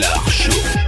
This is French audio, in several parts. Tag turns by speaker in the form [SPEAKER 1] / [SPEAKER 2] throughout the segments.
[SPEAKER 1] Clark Show.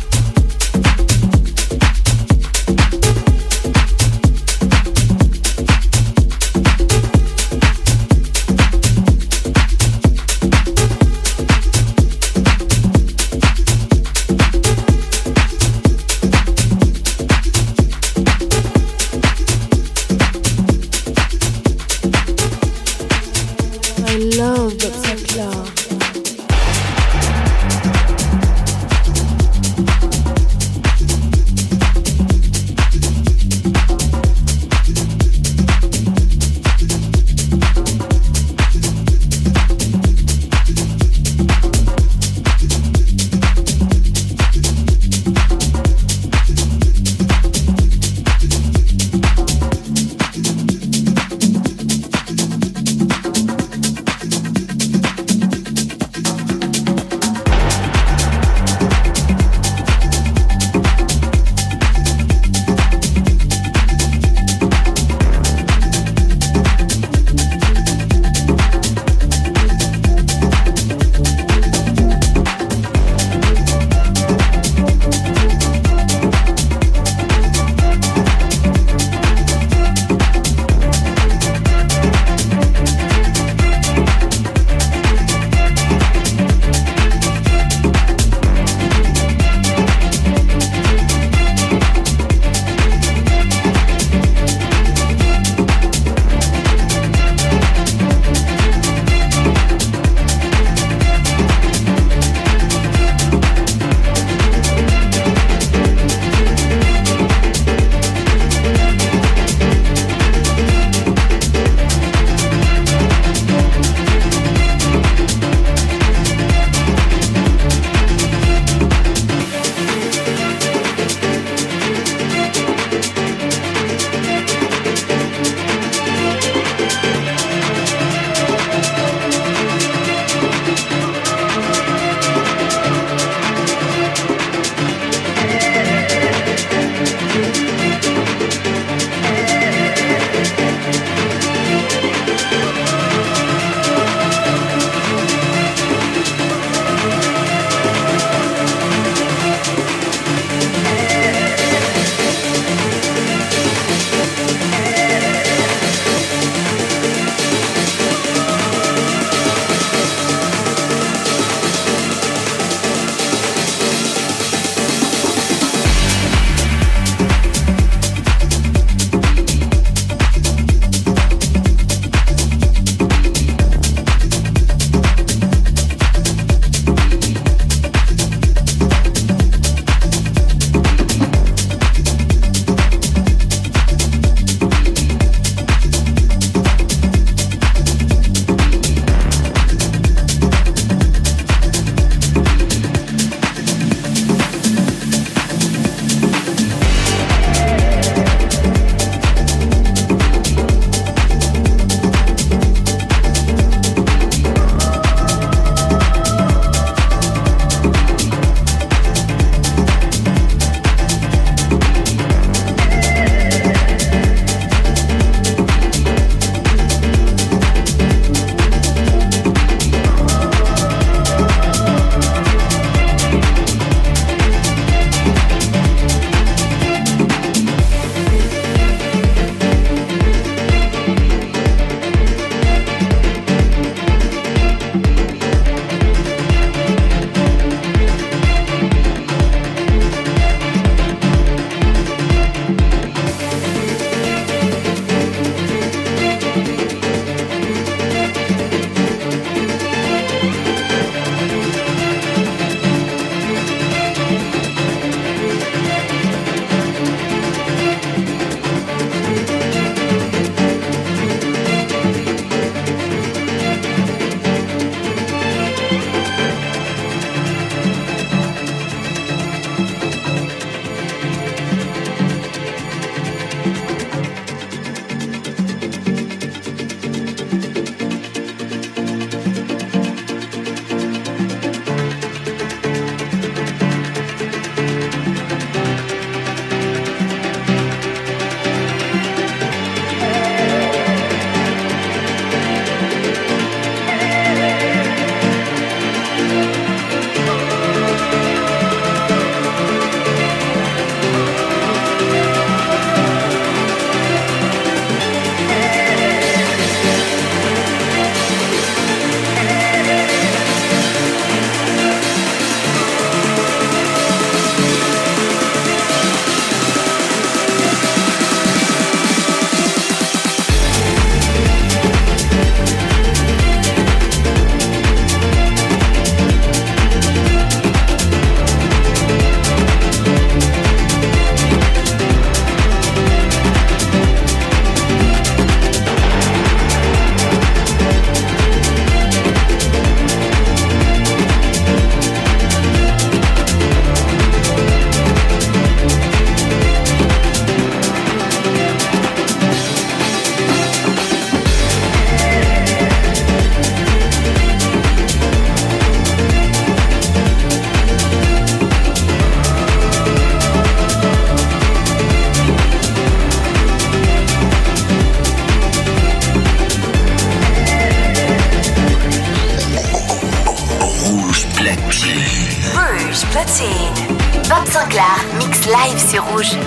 [SPEAKER 2] Rouge
[SPEAKER 3] platine. Bob
[SPEAKER 4] Sinclair,
[SPEAKER 5] mix live sur Rouge.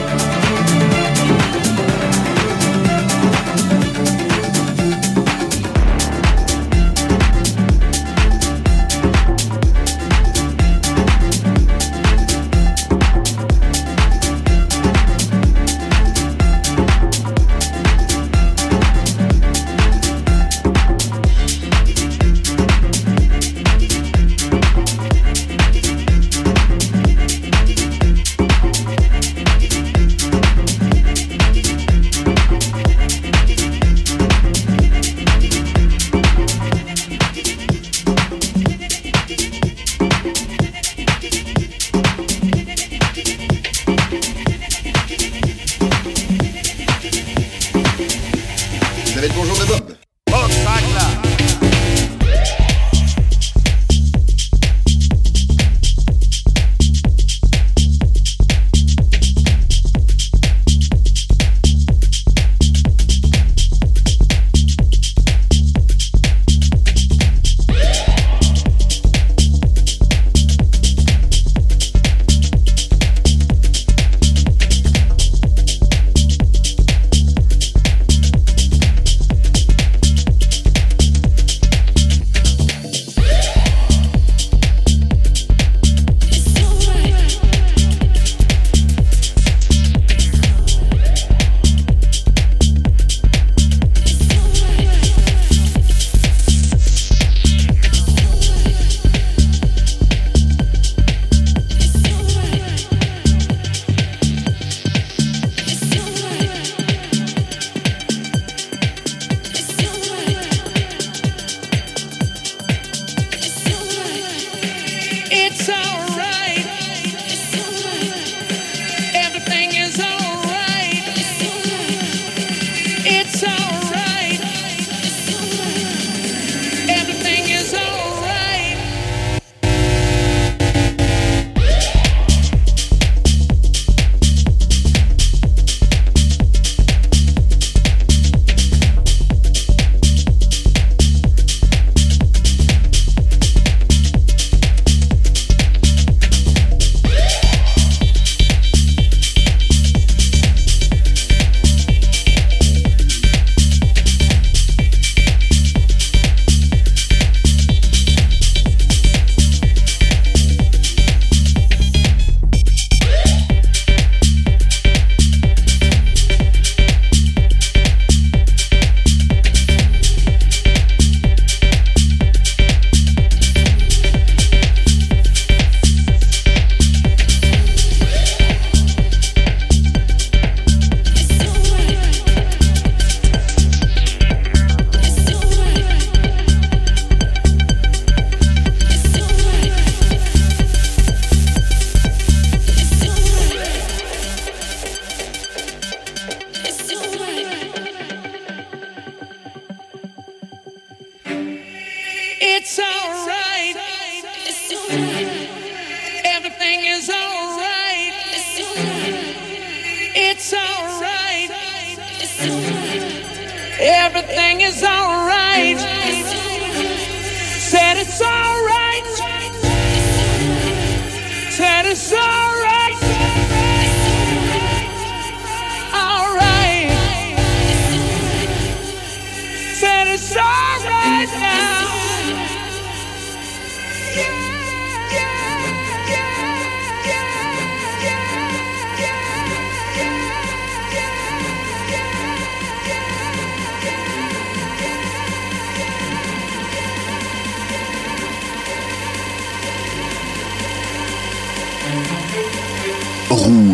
[SPEAKER 5] Jackson!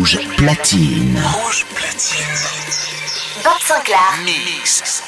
[SPEAKER 6] Rouge platine.
[SPEAKER 1] Rouge platine.
[SPEAKER 2] Bob Sinclair.
[SPEAKER 6] Mix.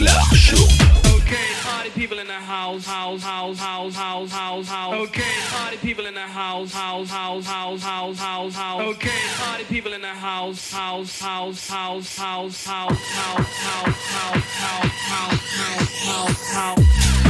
[SPEAKER 7] Clark Show. Okay, party people in the house, house, house, house, house, house, house. Okay, party people in the house, house, house, house, house, house, house. Okay, party people in the house, house, house, house, house, house, house, house, house, house, house, house, house, house.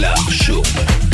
[SPEAKER 2] Club
[SPEAKER 1] Show.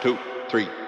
[SPEAKER 8] two, three.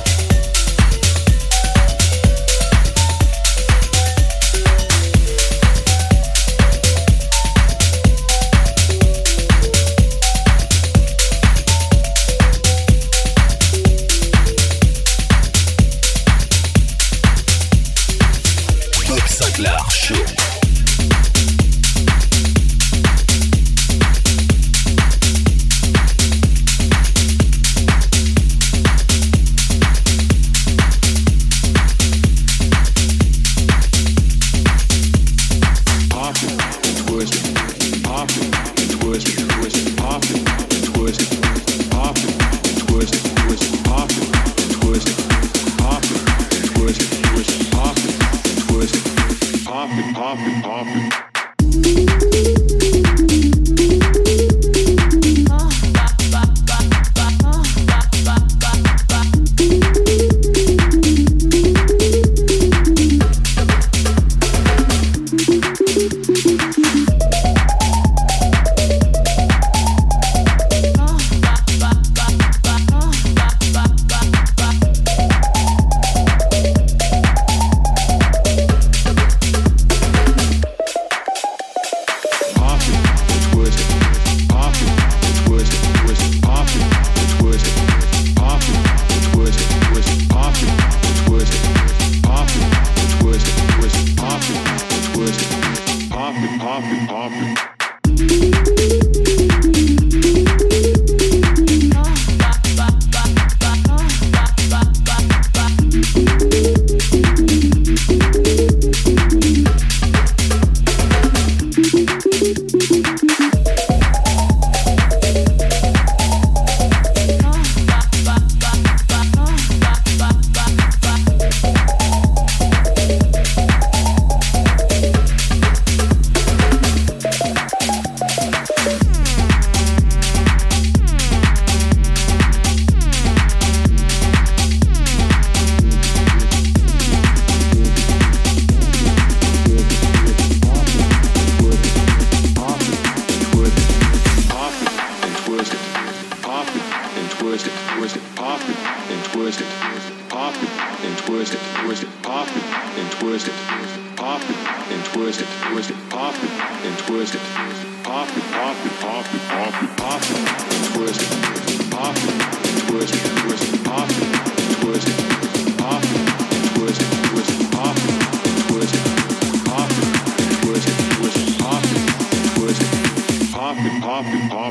[SPEAKER 1] Coffee, coffee.